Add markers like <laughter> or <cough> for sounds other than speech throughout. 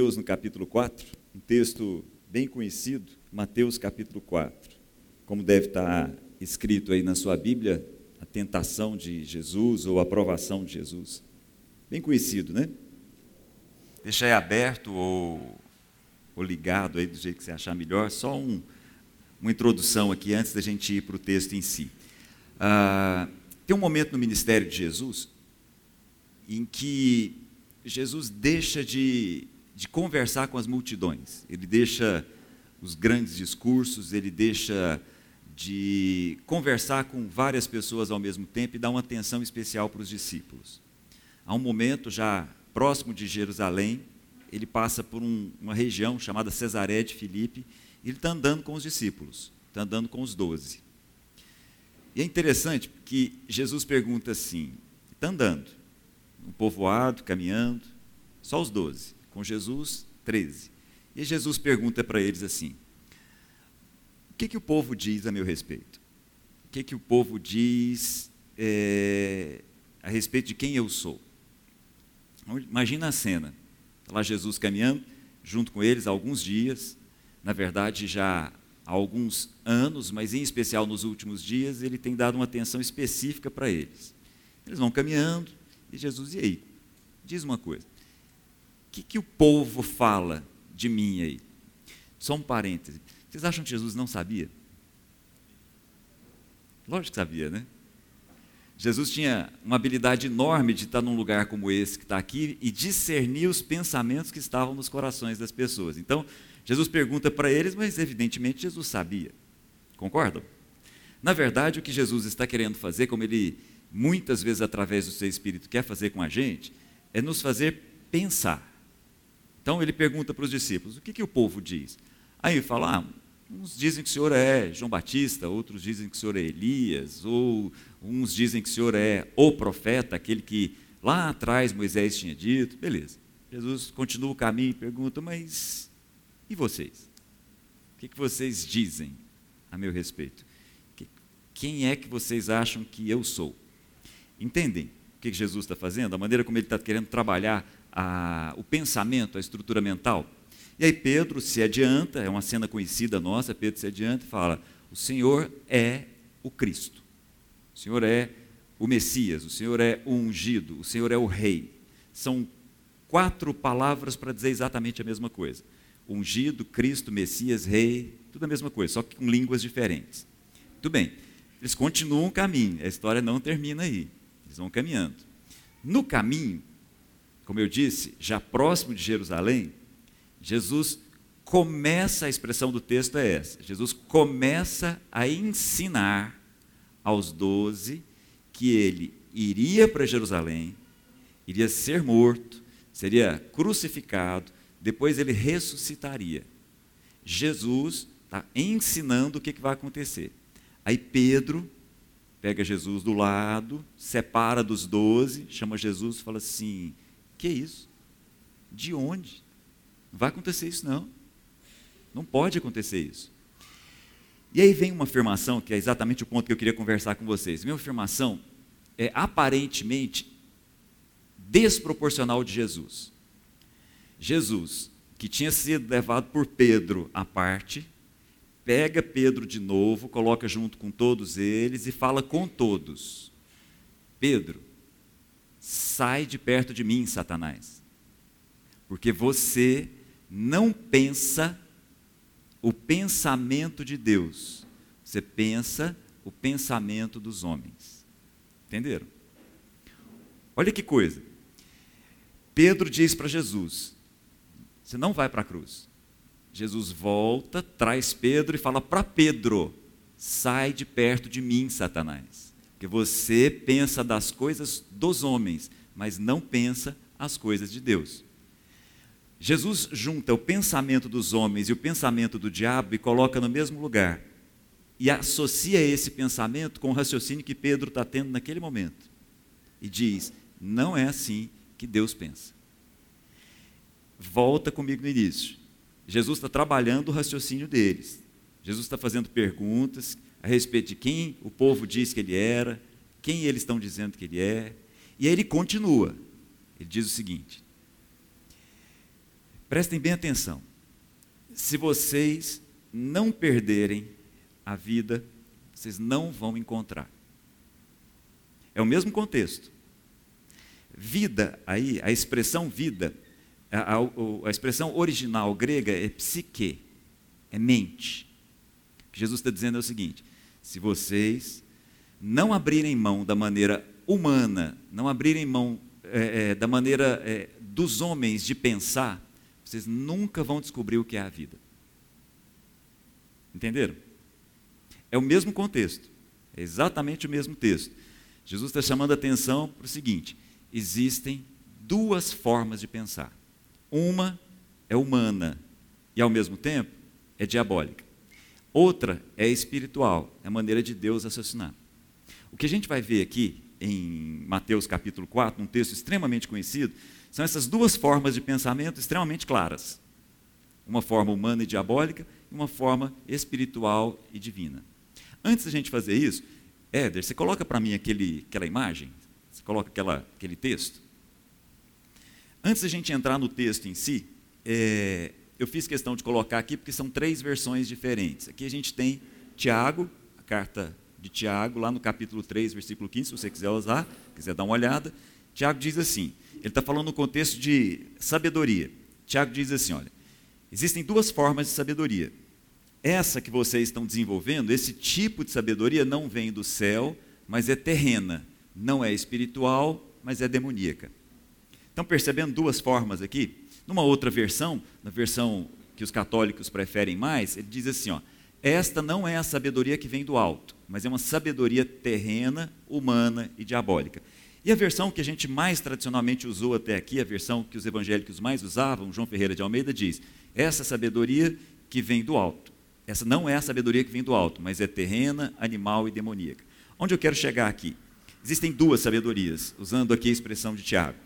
Mateus, no capítulo 4, um texto bem conhecido, Mateus capítulo 4. Como deve estar escrito aí na sua Bíblia, a tentação de Jesus ou a aprovação de Jesus. Bem conhecido, né? Deixa aí aberto ou, ou ligado aí do jeito que você achar melhor, só um, uma introdução aqui antes da gente ir para o texto em si. Ah, tem um momento no ministério de Jesus em que Jesus deixa de, de conversar com as multidões, ele deixa os grandes discursos, ele deixa de conversar com várias pessoas ao mesmo tempo e dar uma atenção especial para os discípulos. Há um momento já próximo de Jerusalém, ele passa por um, uma região chamada Cesaré de Filipe, e ele está andando com os discípulos, está andando com os doze. E é interessante que Jesus pergunta assim: está andando, um povoado, caminhando, só os doze, com Jesus, treze. E Jesus pergunta para eles assim: o que, que o povo diz a meu respeito? O que, que o povo diz é, a respeito de quem eu sou? Imagina a cena: está lá Jesus caminhando, junto com eles, há alguns dias, na verdade já há alguns anos, mas em especial nos últimos dias, ele tem dado uma atenção específica para eles. Eles vão caminhando, e Jesus, e aí? Diz uma coisa. Que, que o povo fala de mim aí? Só um parêntese. Vocês acham que Jesus não sabia? Lógico que sabia, né? Jesus tinha uma habilidade enorme de estar num lugar como esse que está aqui e discernir os pensamentos que estavam nos corações das pessoas. Então, Jesus pergunta para eles, mas evidentemente Jesus sabia. Concordam? Na verdade, o que Jesus está querendo fazer, como ele muitas vezes através do seu espírito quer fazer com a gente, é nos fazer pensar. Então ele pergunta para os discípulos: o que, que o povo diz? Aí ele fala: ah, uns dizem que o senhor é João Batista, outros dizem que o senhor é Elias, ou uns dizem que o senhor é o profeta, aquele que lá atrás Moisés tinha dito. Beleza. Jesus continua o caminho e pergunta: mas e vocês? O que, que vocês dizem a meu respeito? Quem é que vocês acham que eu sou? Entendem o que Jesus está fazendo? A maneira como ele está querendo trabalhar a, o pensamento, a estrutura mental? E aí Pedro se adianta, é uma cena conhecida nossa, Pedro se adianta e fala: O Senhor é o Cristo, o Senhor é o Messias, o Senhor é o ungido, o Senhor é o Rei. São quatro palavras para dizer exatamente a mesma coisa: ungido, Cristo, Messias, Rei, tudo a mesma coisa, só que com línguas diferentes. Tudo bem, eles continuam o caminho, a história não termina aí. Eles vão caminhando. No caminho, como eu disse, já próximo de Jerusalém, Jesus começa, a expressão do texto é essa: Jesus começa a ensinar aos doze que ele iria para Jerusalém, iria ser morto, seria crucificado, depois ele ressuscitaria. Jesus está ensinando o que, que vai acontecer. Aí Pedro pega Jesus do lado, separa dos doze, chama Jesus e fala assim: Que isso? De onde? Não vai acontecer isso, não. Não pode acontecer isso. E aí vem uma afirmação, que é exatamente o ponto que eu queria conversar com vocês. Minha afirmação é aparentemente desproporcional de Jesus. Jesus, que tinha sido levado por Pedro à parte, pega Pedro de novo, coloca junto com todos eles e fala com todos: Pedro, sai de perto de mim, Satanás, porque você não pensa o pensamento de Deus, você pensa o pensamento dos homens. Entenderam? Olha que coisa. Pedro diz para Jesus: Você não vai para a cruz. Jesus volta, traz Pedro e fala para Pedro: sai de perto de mim, Satanás, porque você pensa das coisas dos homens, mas não pensa as coisas de Deus. Jesus junta o pensamento dos homens e o pensamento do diabo e coloca no mesmo lugar. E associa esse pensamento com o raciocínio que Pedro está tendo naquele momento. E diz: não é assim que Deus pensa. Volta comigo no início. Jesus está trabalhando o raciocínio deles. Jesus está fazendo perguntas a respeito de quem o povo diz que ele era, quem eles estão dizendo que ele é. E aí ele continua. Ele diz o seguinte: Prestem bem atenção. Se vocês não perderem a vida, vocês não vão encontrar. É o mesmo contexto. Vida, aí, a expressão vida, a, a, a expressão original grega é psique, é mente. O que Jesus está dizendo é o seguinte: se vocês não abrirem mão da maneira humana, não abrirem mão é, é, da maneira é, dos homens de pensar, vocês nunca vão descobrir o que é a vida. Entenderam? É o mesmo contexto, é exatamente o mesmo texto. Jesus está chamando a atenção para o seguinte: existem duas formas de pensar. Uma é humana e, ao mesmo tempo, é diabólica. Outra é espiritual, é a maneira de Deus raciocinar. O que a gente vai ver aqui em Mateus capítulo 4, um texto extremamente conhecido, são essas duas formas de pensamento extremamente claras. Uma forma humana e diabólica e uma forma espiritual e divina. Antes da gente fazer isso, Éder, você coloca para mim aquele, aquela imagem, você coloca aquela, aquele texto. Antes da gente entrar no texto em si, é, eu fiz questão de colocar aqui porque são três versões diferentes. Aqui a gente tem Tiago, a carta de Tiago, lá no capítulo 3, versículo 15, se você quiser usar, quiser dar uma olhada. Tiago diz assim: ele está falando no contexto de sabedoria. Tiago diz assim: olha, existem duas formas de sabedoria. Essa que vocês estão desenvolvendo, esse tipo de sabedoria não vem do céu, mas é terrena. Não é espiritual, mas é demoníaca. Estão percebendo duas formas aqui? Numa outra versão, na versão que os católicos preferem mais, ele diz assim: ó, esta não é a sabedoria que vem do alto, mas é uma sabedoria terrena, humana e diabólica. E a versão que a gente mais tradicionalmente usou até aqui, a versão que os evangélicos mais usavam, João Ferreira de Almeida diz: essa sabedoria que vem do alto. Essa não é a sabedoria que vem do alto, mas é terrena, animal e demoníaca. Onde eu quero chegar aqui? Existem duas sabedorias, usando aqui a expressão de Tiago.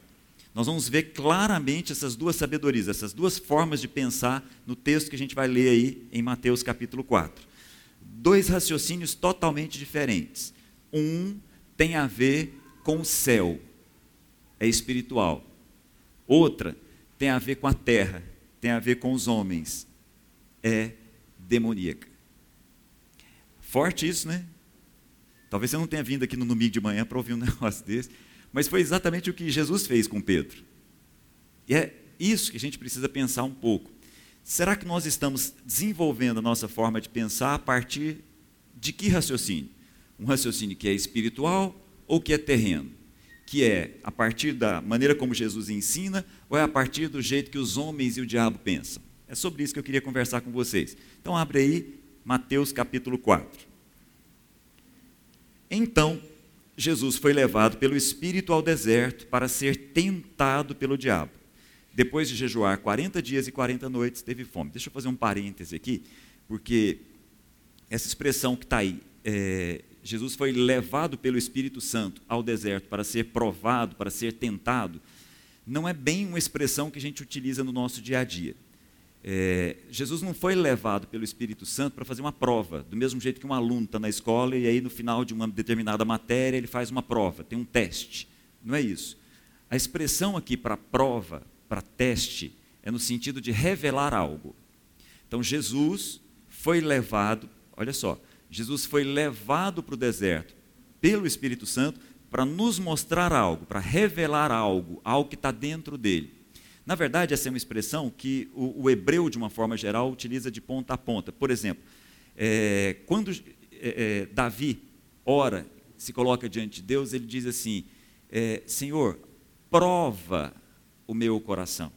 Nós vamos ver claramente essas duas sabedorias, essas duas formas de pensar no texto que a gente vai ler aí em Mateus capítulo 4. Dois raciocínios totalmente diferentes. Um tem a ver com o céu, é espiritual. Outra tem a ver com a terra, tem a ver com os homens, é demoníaca. Forte isso, né? Talvez você não tenha vindo aqui no domingo de manhã para ouvir um <laughs> negócio desse, mas foi exatamente o que Jesus fez com Pedro. E é isso que a gente precisa pensar um pouco. Será que nós estamos desenvolvendo a nossa forma de pensar a partir de que raciocínio? Um raciocínio que é espiritual ou que é terreno? Que é a partir da maneira como Jesus ensina ou é a partir do jeito que os homens e o diabo pensam? É sobre isso que eu queria conversar com vocês. Então abre aí Mateus capítulo 4. Então, Jesus foi levado pelo Espírito ao deserto para ser tentado pelo diabo. Depois de jejuar 40 dias e 40 noites, teve fome. Deixa eu fazer um parêntese aqui, porque essa expressão que está aí, é, Jesus foi levado pelo Espírito Santo ao deserto para ser provado, para ser tentado, não é bem uma expressão que a gente utiliza no nosso dia a dia. É, Jesus não foi levado pelo Espírito Santo para fazer uma prova, do mesmo jeito que um aluno está na escola e aí no final de uma determinada matéria ele faz uma prova, tem um teste. Não é isso. A expressão aqui para prova, para teste, é no sentido de revelar algo. Então Jesus foi levado, olha só, Jesus foi levado para o deserto pelo Espírito Santo para nos mostrar algo, para revelar algo, algo que está dentro dele. Na verdade, essa é uma expressão que o, o, hebreu, de uma forma geral, utiliza de ponta a ponta. Por exemplo, é, quando é, é, Davi ora, se coloca diante de Deus, ele diz assim: é, Senhor, prova o meu coração,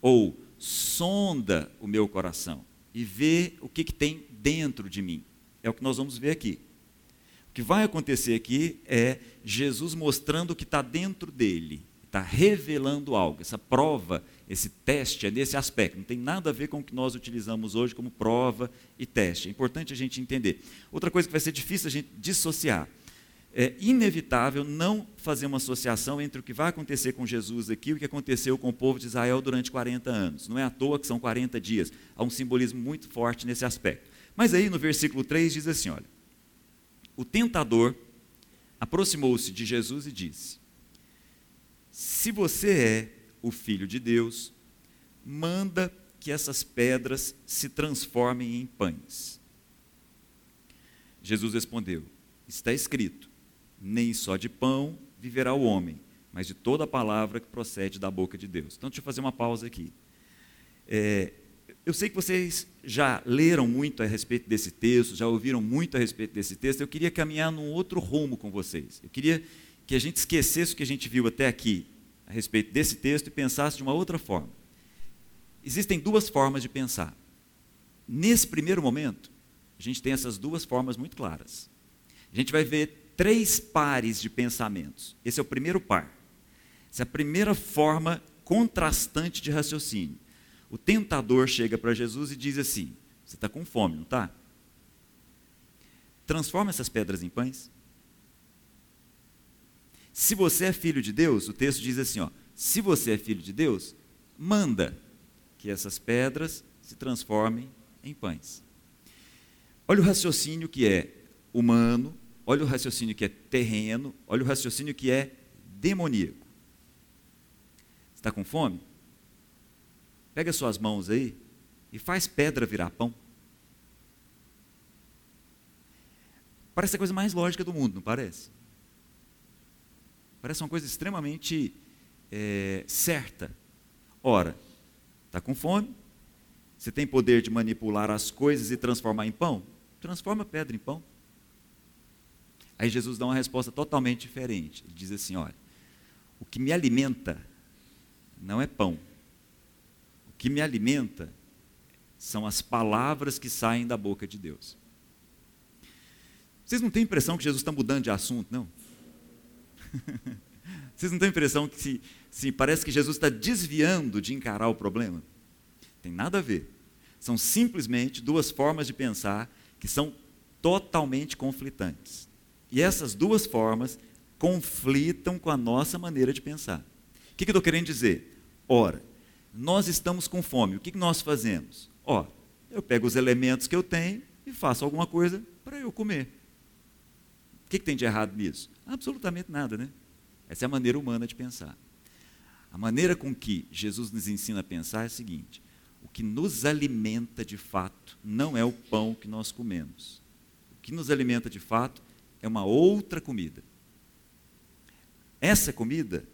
ou sonda o meu coração e vê o que, que tem dentro de mim. É o que nós vamos ver aqui. O que vai acontecer aqui é Jesus mostrando o que está dentro dele, está revelando algo. Essa prova, esse teste é nesse aspecto. Não tem nada a ver com o que nós utilizamos hoje como prova e teste. É importante a gente entender. Outra coisa que vai ser difícil a gente dissociar. É inevitável não fazer uma associação entre o que vai acontecer com Jesus aqui e o que aconteceu com o povo de Israel durante 40 anos. Não é à toa que são 40 dias. Há um simbolismo muito forte nesse aspecto. Mas aí no versículo 3 diz assim: olha, o tentador aproximou-se de Jesus e disse: Se você é o filho de Deus, manda que essas pedras se transformem em pães. Jesus respondeu: Está escrito: Nem só de pão viverá o homem, mas de toda a palavra que procede da boca de Deus. Então, deixa eu fazer uma pausa aqui. É, eu sei que vocês já leram muito a respeito desse texto, já ouviram muito a respeito desse texto. Eu queria caminhar num outro rumo com vocês. Eu queria que a gente esquecesse o que a gente viu até aqui a respeito desse texto e pensasse de uma outra forma. Existem duas formas de pensar. Nesse primeiro momento, a gente tem essas duas formas muito claras. A gente vai ver três pares de pensamentos. Esse é o primeiro par. Essa é a primeira forma contrastante de raciocínio. O tentador chega para Jesus e diz assim: Você está com fome, não está? Transforma essas pedras em pães. Se você é filho de Deus, o texto diz assim: ó, se você é filho de Deus, manda que essas pedras se transformem em pães. Olha o raciocínio que é humano, olha o raciocínio que é terreno, olha o raciocínio que é demoníaco. Está com fome? Pega suas mãos aí e faz pedra virar pão. Parece a coisa mais lógica do mundo, não parece? Parece uma coisa extremamente é, certa. Ora, está com fome? Você tem poder de manipular as coisas e transformar em pão? Transforma pedra em pão. Aí Jesus dá uma resposta totalmente diferente. Ele diz assim: olha, o que me alimenta não é pão. O que me alimenta são as palavras que saem da boca de Deus. Vocês não têm impressão que Jesus está mudando de assunto, não? <laughs> Vocês não têm impressão que se, se parece que Jesus está desviando de encarar o problema? Tem nada a ver. São simplesmente duas formas de pensar que são totalmente conflitantes. E essas duas formas conflitam com a nossa maneira de pensar. O que, que eu estou querendo dizer? Ora, nós estamos com fome, o que, que nós fazemos? Ó, eu pego os elementos que eu tenho e faço alguma coisa para eu comer. O que, que tem de errado nisso? Absolutamente nada, né? Essa é a maneira humana de pensar. A maneira com que Jesus nos ensina a pensar é a seguinte: o que nos alimenta de fato não é o pão que nós comemos. O que nos alimenta de fato é uma outra comida. Essa comida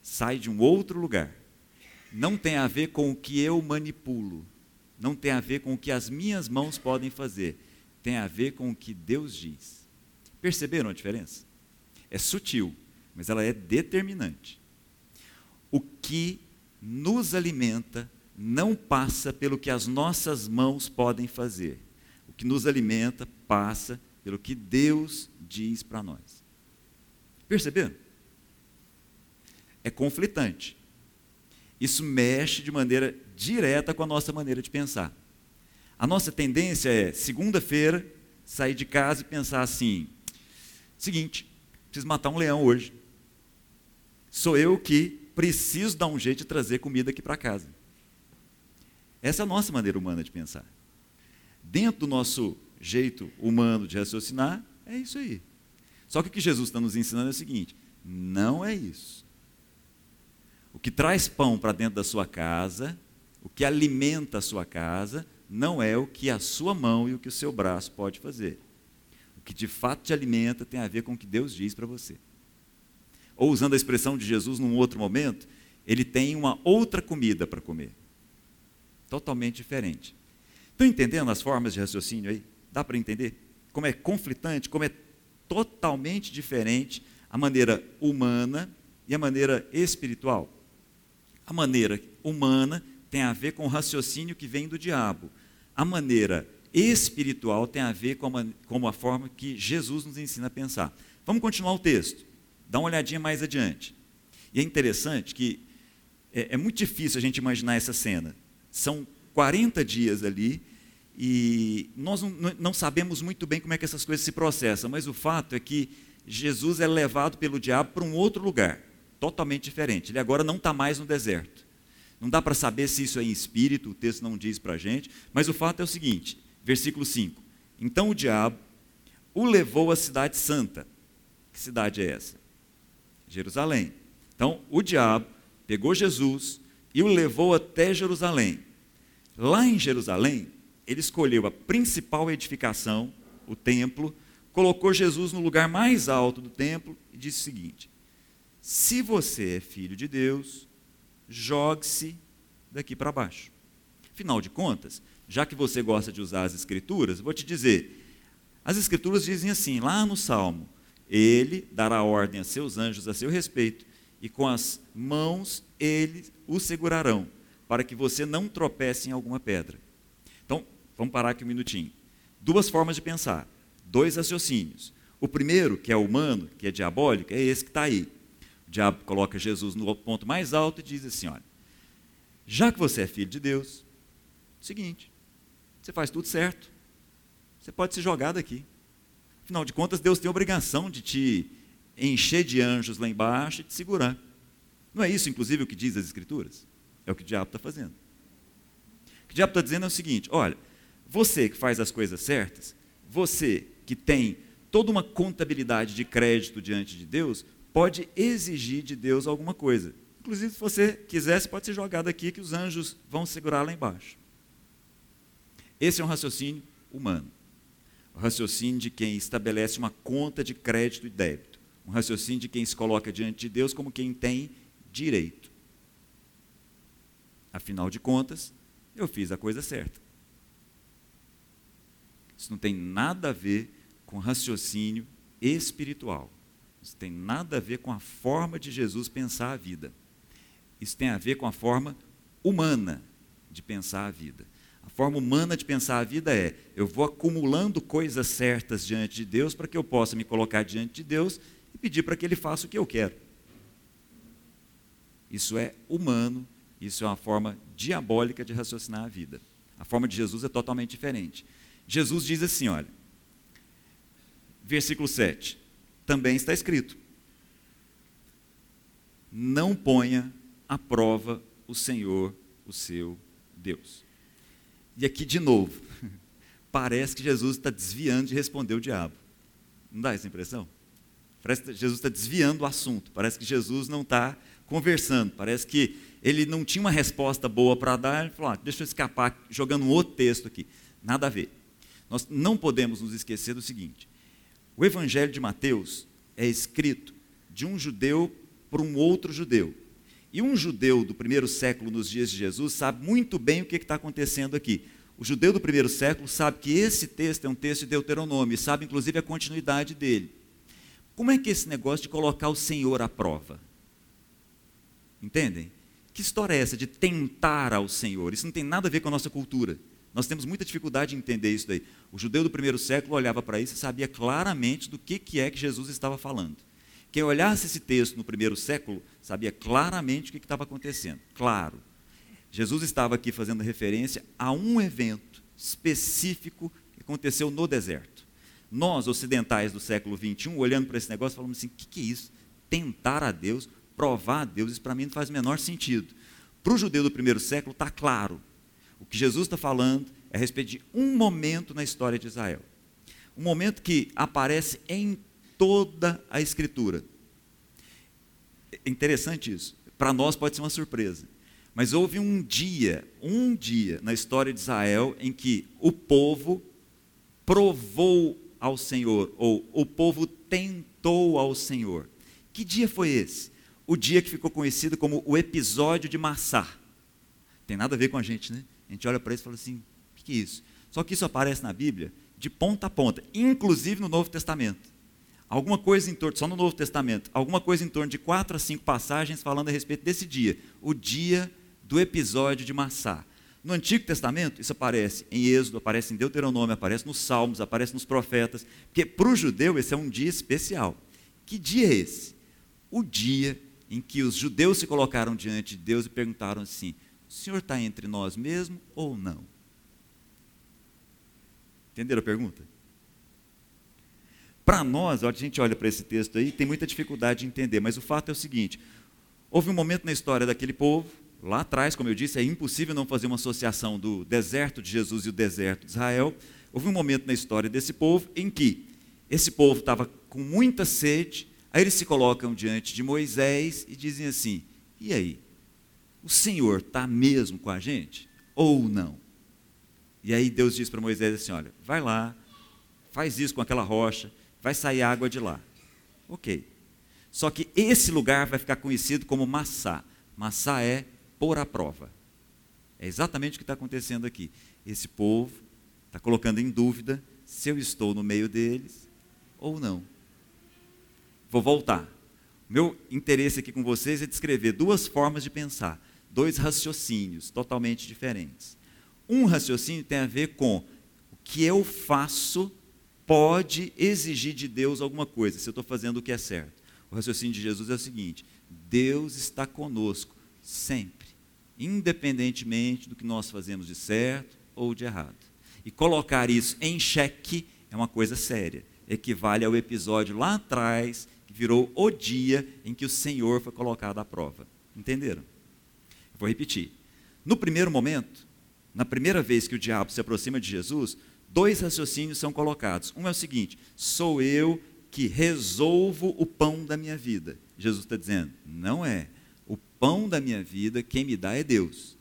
sai de um outro lugar. Não tem a ver com o que eu manipulo. Não tem a ver com o que as minhas mãos podem fazer. Tem a ver com o que Deus diz. Perceberam a diferença? É sutil, mas ela é determinante. O que nos alimenta não passa pelo que as nossas mãos podem fazer. O que nos alimenta passa pelo que Deus diz para nós. Perceberam? É conflitante. Isso mexe de maneira direta com a nossa maneira de pensar. A nossa tendência é, segunda-feira, sair de casa e pensar assim: seguinte, preciso matar um leão hoje. Sou eu que preciso dar um jeito de trazer comida aqui para casa. Essa é a nossa maneira humana de pensar. Dentro do nosso jeito humano de raciocinar, é isso aí. Só que o que Jesus está nos ensinando é o seguinte: não é isso. O que traz pão para dentro da sua casa, o que alimenta a sua casa, não é o que a sua mão e o que o seu braço pode fazer. Que de fato te alimenta tem a ver com o que Deus diz para você. Ou usando a expressão de Jesus num outro momento, ele tem uma outra comida para comer. Totalmente diferente. Estão entendendo as formas de raciocínio aí? Dá para entender? Como é conflitante, como é totalmente diferente a maneira humana e a maneira espiritual. A maneira humana tem a ver com o raciocínio que vem do diabo. A maneira espiritual tem a ver com a, com a forma que Jesus nos ensina a pensar. Vamos continuar o texto. Dá uma olhadinha mais adiante. E é interessante que é, é muito difícil a gente imaginar essa cena. São 40 dias ali e nós não, não, sabemos muito bem como é que essas coisas se processam, mas o fato é que Jesus é levado pelo diabo para um outro lugar, totalmente diferente. Ele agora não está mais no deserto. Não dá para saber se isso é em espírito, o texto não diz para a gente, mas o fato é o seguinte, versículo 5. Então o diabo o levou à cidade santa. Que cidade é essa? Jerusalém. Então o diabo pegou Jesus, e o levou até Jerusalém. Lá em Jerusalém, ele escolheu a principal edificação, o templo, colocou Jesus no lugar mais alto do templo e disse o seguinte: Se você é filho de Deus, jogue-se daqui para baixo. Afinal de contas, já que você gosta de usar as escrituras, vou te dizer, as escrituras dizem assim, lá no Salmo, ele dará ordem a seus anjos a seu respeito, e com as mãos eles o segurarão, para que você não tropece em alguma pedra. Então, vamos parar aqui um minutinho. Duas formas de pensar, dois raciocínios. O primeiro, que é humano, que é diabólico, é esse que está aí. O diabo coloca Jesus no ponto mais alto e diz assim: olha, já que você é filho de Deus, seguinte, você faz tudo certo, você pode se jogar daqui. Afinal de contas, Deus tem obrigação de te encher de anjos lá embaixo e te segurar. Não é isso, inclusive, o que diz as Escrituras? É o que o diabo está fazendo. O que o diabo está dizendo é o seguinte: olha, você que faz as coisas certas, você que tem toda uma contabilidade de crédito diante de Deus, pode exigir de Deus alguma coisa. Inclusive, se você quiser, você pode ser jogado aqui que os anjos vão segurar lá embaixo. Esse é um raciocínio humano o raciocínio de quem estabelece uma conta de crédito e débito, um raciocínio de quem se coloca diante de Deus como quem tem direito. Afinal de contas, eu fiz a coisa certa. Isso não tem nada a ver com raciocínio espiritual. Isso tem nada a ver com a forma de Jesus pensar a vida. Isso tem a ver com a forma humana de pensar a vida. A forma humana de pensar a vida é: eu vou acumulando coisas certas diante de Deus para que eu possa me colocar diante de Deus e pedir para que Ele faça o que eu quero. Isso é humano, isso é uma forma diabólica de raciocinar a vida. A forma de Jesus é totalmente diferente. Jesus diz assim: olha, versículo 7, também está escrito: Não ponha à prova o Senhor, o seu Deus. E aqui de novo, <laughs> parece que Jesus está desviando de responder o diabo. Não dá essa impressão? Parece que Jesus está desviando o assunto. Parece que Jesus não está conversando. Parece que ele não tinha uma resposta boa para dar. Ele falou: ah, deixa eu escapar jogando um outro texto aqui. Nada a ver. Nós não podemos nos esquecer do seguinte: o Evangelho de Mateus é escrito de um judeu para um outro judeu. E um judeu do primeiro século, nos dias de Jesus, sabe muito bem o que está acontecendo aqui. O judeu do primeiro século sabe que esse texto é um texto de Deuteronômio, sabe inclusive a continuidade dele. Como é que é esse negócio de colocar o Senhor à prova? Entendem? Que história é essa de tentar ao Senhor? Isso não tem nada a ver com a nossa cultura. Nós temos muita dificuldade em entender isso daí. O judeu do primeiro século olhava para isso e sabia claramente do que, que é que Jesus estava falando. Quem olhasse esse texto no primeiro século sabia claramente o que estava acontecendo. Claro. Jesus estava aqui fazendo referência a um evento específico que aconteceu no deserto. Nós, ocidentais do século XXI, olhando para esse negócio, falamos assim: o que, que é isso? Tentar a Deus, provar a Deus, isso para mim não faz o menor sentido. Para o judeu do primeiro século, está claro. O que Jesus está falando é a respeito de um momento na história de Israel. Um momento que aparece em toda a Escritura. É interessante isso. Para nós pode ser uma surpresa. Mas houve um dia, um dia na história de Israel em que o povo provou ao Senhor, ou o povo tentou ao Senhor. Que dia foi esse? O dia que ficou conhecido como o episódio de Massá. Tem nada a ver com a gente, né? A gente olha para isso e fala assim: o que é isso? Só que isso aparece na Bíblia de ponta a ponta, inclusive no Novo Testamento alguma coisa em torno, só no Novo Testamento, alguma coisa em torno de quatro a cinco passagens falando a respeito desse dia, o dia do episódio de Massá. No Antigo Testamento, isso aparece em Êxodo, aparece em Deuteronômio, aparece nos Salmos, aparece nos profetas, porque para o judeu esse é um dia especial. Que dia é esse? O dia em que os judeus se colocaram diante de Deus e perguntaram assim: o Senhor está entre nós mesmo ou não? Entenderam a pergunta? Para nós, a gente olha para esse texto aí, tem muita dificuldade de entender, mas o fato é o seguinte: houve um momento na história daquele povo, lá atrás, como eu disse, é impossível não fazer uma associação do deserto de Jesus e o deserto de Israel. Houve um momento na história desse povo em que esse povo estava com muita sede, aí eles se colocam diante de Moisés e dizem assim: e aí? o Senhor está mesmo com a gente ou não? E aí Deus diz para Moisés assim: olha, vai lá, faz isso com aquela rocha, vai sair água de lá. Ok. Só que esse lugar vai ficar conhecido como Massá. Massá é pôr à prova. É exatamente o que está acontecendo aqui. Esse povo está colocando em dúvida se eu estou no meio deles ou não. Vou voltar. Meu interesse aqui com vocês é descrever duas formas de pensar, dois raciocínios totalmente diferentes. Um raciocínio tem a ver com o que eu faço pode exigir de Deus alguma coisa, se eu estou fazendo o que é certo. O raciocínio de Jesus é o seguinte: Deus está conosco sempre, independentemente do que nós fazemos de certo ou de errado. E colocar isso em xeque é uma coisa séria. Equivale ao episódio lá atrás, que virou o dia em que o Senhor foi colocado à prova. Entenderam? Vou repetir. No primeiro momento, na primeira vez que o diabo se aproxima de Jesus, dois raciocínios são colocados. Um é o seguinte: sou eu que resolvo o pão da minha vida. Jesus está dizendo: não é. O pão da minha vida, quem me dá é Deus.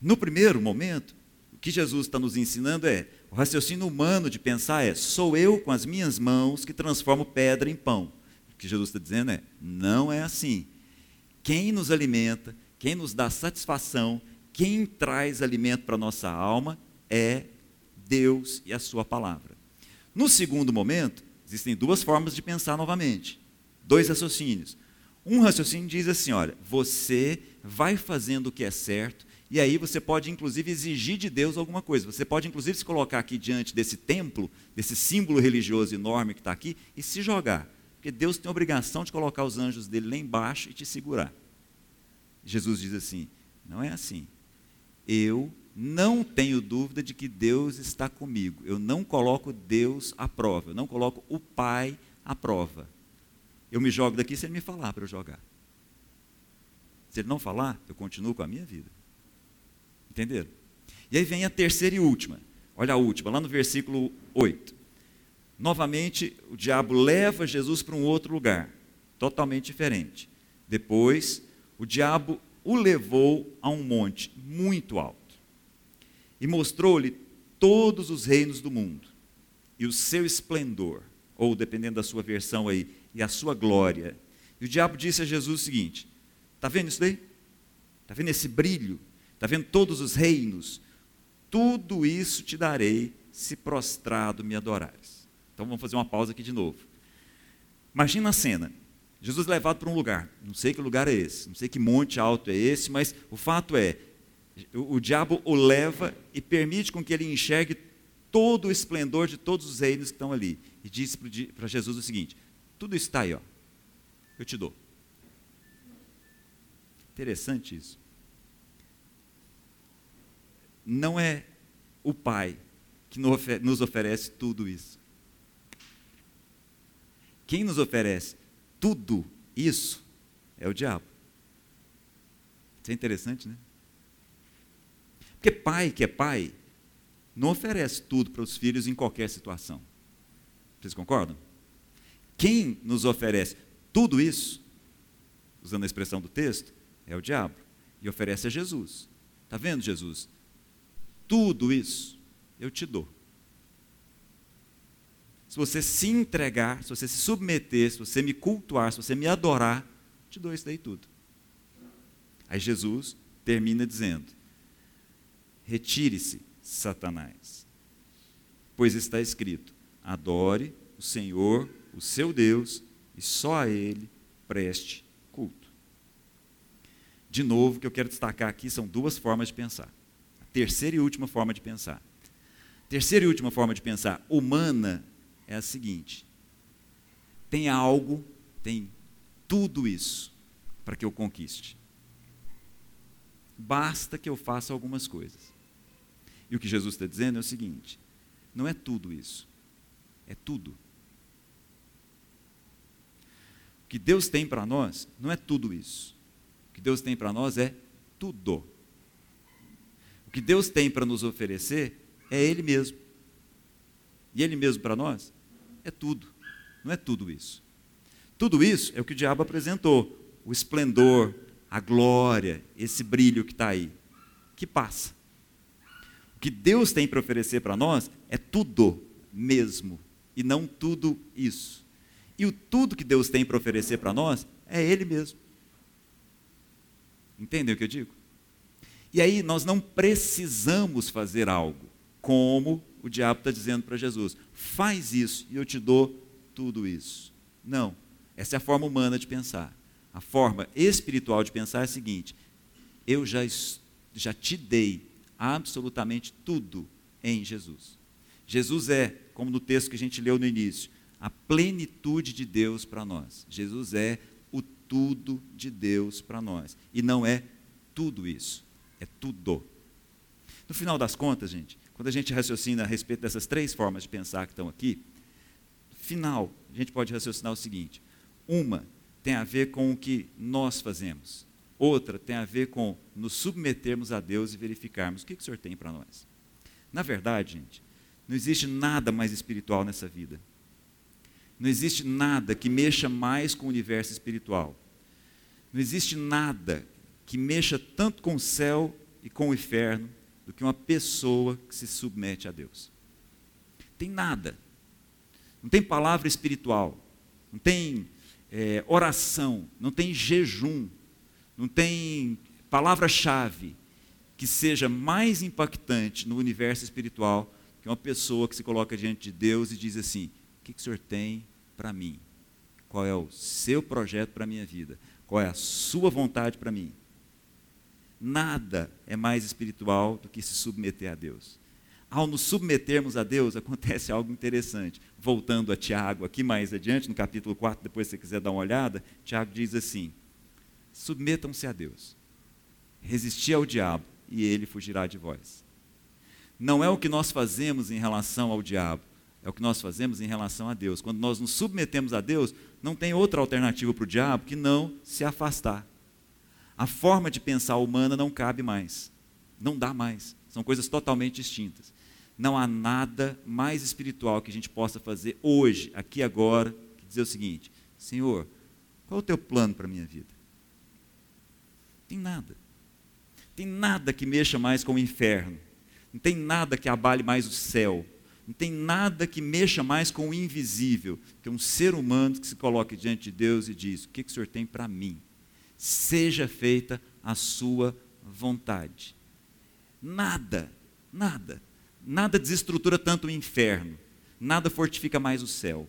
No primeiro momento, o que Jesus está nos ensinando é: o raciocínio humano de pensar é: sou eu com as minhas mãos que transformo pedra em pão. O que Jesus está dizendo é: não é assim. Quem nos alimenta, quem nos dá satisfação, quem traz alimento para a nossa alma é Deus e a Sua palavra. No segundo momento, Existem duas formas de pensar novamente, dois raciocínios. Um raciocínio diz assim: olha, você vai fazendo o que é certo, e aí você pode inclusive exigir de Deus alguma coisa. Você pode inclusive se colocar aqui diante desse templo, desse símbolo religioso enorme que está aqui, e se jogar. Porque Deus tem a obrigação de colocar os anjos dele lá embaixo e te segurar. Jesus diz assim: não é assim. Eu não tenho dúvida de que Deus está comigo. Eu não coloco Deus à prova, eu não coloco o Pai à prova. Eu me jogo daqui se ele me falar para eu jogar. Se ele não falar, eu continuo com a minha vida. Entenderam? E aí vem a terceira e última. Olha a última, lá no versículo 8. Novamente, o diabo leva Jesus para um outro lugar, totalmente diferente. Depois, o diabo o levou a um monte muito alto e mostrou-lhe todos os reinos do mundo e o seu esplendor, ou dependendo da sua versão aí, e a sua glória. E o diabo disse a Jesus o seguinte: Está vendo isso daí? Está vendo esse brilho? Está vendo todos os reinos? Tudo isso te darei se prostrado me adorares. Então vamos fazer uma pausa aqui de novo. Imagina a cena. Jesus levado para um lugar. Não sei que lugar é esse, não sei que monte alto é esse, mas o fato é, o, o diabo o leva e permite com que ele enxergue todo o esplendor de todos os reinos que estão ali. E disse para Jesus o seguinte: tudo está aí, ó. Eu te dou. Interessante isso. Não é o Pai que nos oferece tudo isso. Quem nos oferece tudo isso é o diabo. Isso é interessante, né? Porque pai que é pai não oferece tudo para os filhos em qualquer situação. Vocês concordam? Quem nos oferece tudo isso, usando a expressão do texto, é o diabo. E oferece a Jesus. Está vendo, Jesus? Tudo isso eu te dou. Se você se entregar, se você se submeter, se você me cultuar, se você me adorar, te dou isso daí tudo. Aí Jesus termina dizendo: Retire-se, Satanás. Pois está escrito: adore o Senhor, o seu Deus, e só a Ele preste culto. De novo, o que eu quero destacar aqui são duas formas de pensar. A terceira e última forma de pensar. A terceira e última forma de pensar, humana, é a seguinte: tem algo, tem tudo isso para que eu conquiste. Basta que eu faça algumas coisas. E o que Jesus está dizendo é o seguinte: não é tudo isso, é tudo. O que Deus tem para nós não é tudo isso. O que Deus tem para nós é tudo. O que Deus tem para nos oferecer é Ele mesmo. E Ele mesmo para nós é tudo. Não é tudo isso. Tudo isso é o que o diabo apresentou: o esplendor, a glória, esse brilho que está aí, que passa. Que Deus tem para oferecer para nós é tudo mesmo, e não tudo isso. E o tudo que Deus tem para oferecer para nós é Ele mesmo. Entendem o que eu digo? E aí nós não precisamos fazer algo, como o diabo está dizendo para Jesus: faz isso e eu te dou tudo isso. Não, essa é a forma humana de pensar. A forma espiritual de pensar é a seguinte: eu já, já te dei absolutamente tudo em Jesus. Jesus é, como no texto que a gente leu no início, a plenitude de Deus para nós. Jesus é o tudo de Deus para nós. E não é tudo isso, é tudo. No final das contas, gente, quando a gente raciocina a respeito dessas três formas de pensar que estão aqui, final, a gente pode raciocinar o seguinte: uma tem a ver com o que nós fazemos. Outra tem a ver com nos submetermos a Deus e verificarmos o que, que o Senhor tem para nós. Na verdade, gente, não existe nada mais espiritual nessa vida. Não existe nada que mexa mais com o universo espiritual. Não existe nada que mexa tanto com o céu e com o inferno do que uma pessoa que se submete a Deus. Tem nada. Não tem palavra espiritual. Não tem é, oração, não tem jejum, não tem palavra-chave que seja mais impactante no universo espiritual que uma pessoa que se coloca diante de Deus e diz assim: O que, que o Senhor tem para mim? Qual é o seu projeto para a minha vida? Qual é a sua vontade para mim? Nada é mais espiritual do que se submeter a Deus ao nos submetermos a Deus, <laughs> acontece algo interessante. Voltando a Tiago, aqui mais adiante, no capítulo 4, depois se você quiser dar uma olhada, Tiago diz assim: submetam-se a Deus, resisti ao diabo e ele fugirá de vós. Não é o que nós fazemos em relação ao diabo, é o que nós fazemos em relação a Deus. Quando nós nos submetemos a Deus, não tem outra alternativa para o diabo que não se afastar. A forma de pensar humana não cabe mais, não dá mais, são coisas totalmente distintas. Não há nada mais espiritual que a gente possa fazer hoje, aqui agora, que dizer o seguinte: Senhor, qual é o teu plano para a minha vida? Tem nada. Tem nada que mexa mais com o inferno. Não tem nada que abale mais o céu. Não tem nada que mexa mais com o invisível que um ser humano que se coloque diante de Deus e diz: O que, que o Senhor tem para mim? Seja feita a sua vontade. Nada, nada Nada desestrutura tanto o inferno, nada fortifica mais o céu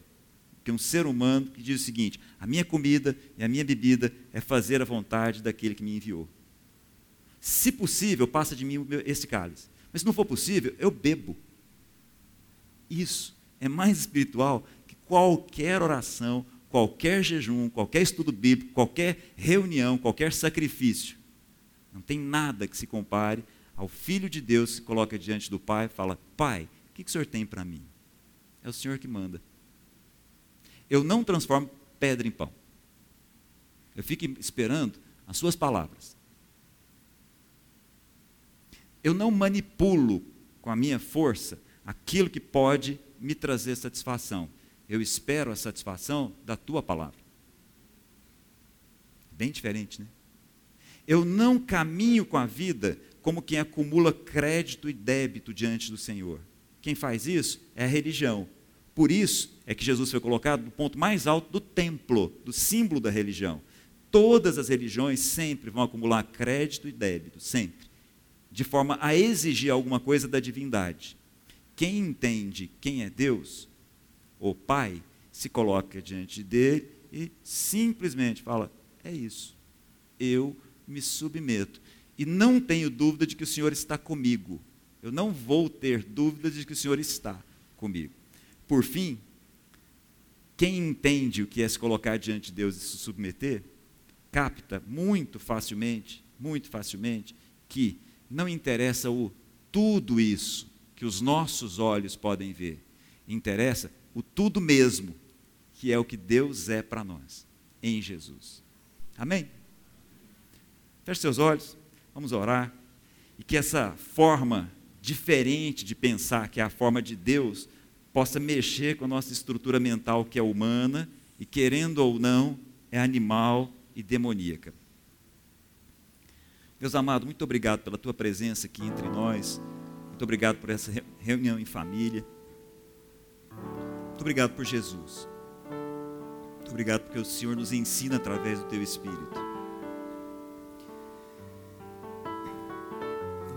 que um ser humano que diz o seguinte: a minha comida e a minha bebida é fazer a vontade daquele que me enviou. Se possível, passa de mim esse cálice. Mas se não for possível, eu bebo. Isso é mais espiritual que qualquer oração, qualquer jejum, qualquer estudo bíblico, qualquer reunião, qualquer sacrifício. Não tem nada que se compare ao Filho de Deus se coloca diante do Pai e fala: Pai, o que, que o Senhor tem para mim? É o Senhor que manda. Eu não transformo pedra em pão. Eu fico esperando as Suas palavras. Eu não manipulo com a minha força aquilo que pode me trazer satisfação. Eu espero a satisfação da tua palavra. Bem diferente, né? Eu não caminho com a vida como quem acumula crédito e débito diante do Senhor. Quem faz isso é a religião. Por isso é que Jesus foi colocado no ponto mais alto do templo, do símbolo da religião. Todas as religiões sempre vão acumular crédito e débito, sempre, de forma a exigir alguma coisa da divindade. Quem entende quem é Deus, o Pai, se coloca diante dele e simplesmente fala: é isso, eu me submeto e não tenho dúvida de que o Senhor está comigo. Eu não vou ter dúvida de que o Senhor está comigo. Por fim, quem entende o que é se colocar diante de Deus e se submeter, capta muito facilmente, muito facilmente, que não interessa o tudo isso que os nossos olhos podem ver. Interessa o tudo mesmo, que é o que Deus é para nós, em Jesus. Amém? Feche seus olhos. Vamos orar. E que essa forma diferente de pensar, que é a forma de Deus, possa mexer com a nossa estrutura mental, que é humana, e querendo ou não, é animal e demoníaca. Deus amado, muito obrigado pela tua presença aqui entre nós. Muito obrigado por essa reunião em família. Muito obrigado por Jesus. Muito obrigado porque o Senhor nos ensina através do teu Espírito.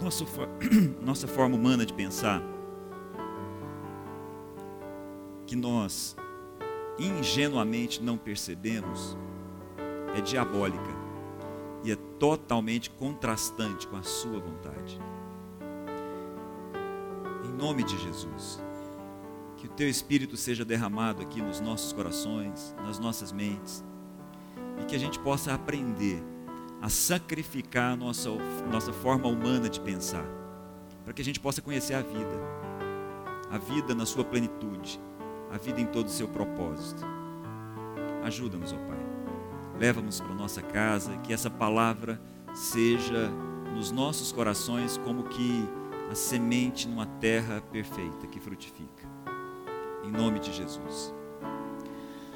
Nossa, <clears throat> nossa forma humana de pensar, que nós ingenuamente não percebemos, é diabólica e é totalmente contrastante com a Sua vontade. Em nome de Jesus, que o Teu Espírito seja derramado aqui nos nossos corações, nas nossas mentes, e que a gente possa aprender a sacrificar a nossa, nossa forma humana de pensar, para que a gente possa conhecer a vida, a vida na sua plenitude, a vida em todo o seu propósito. Ajuda-nos, ó Pai. Leva-nos para nossa casa, que essa palavra seja nos nossos corações como que a semente numa terra perfeita que frutifica. Em nome de Jesus.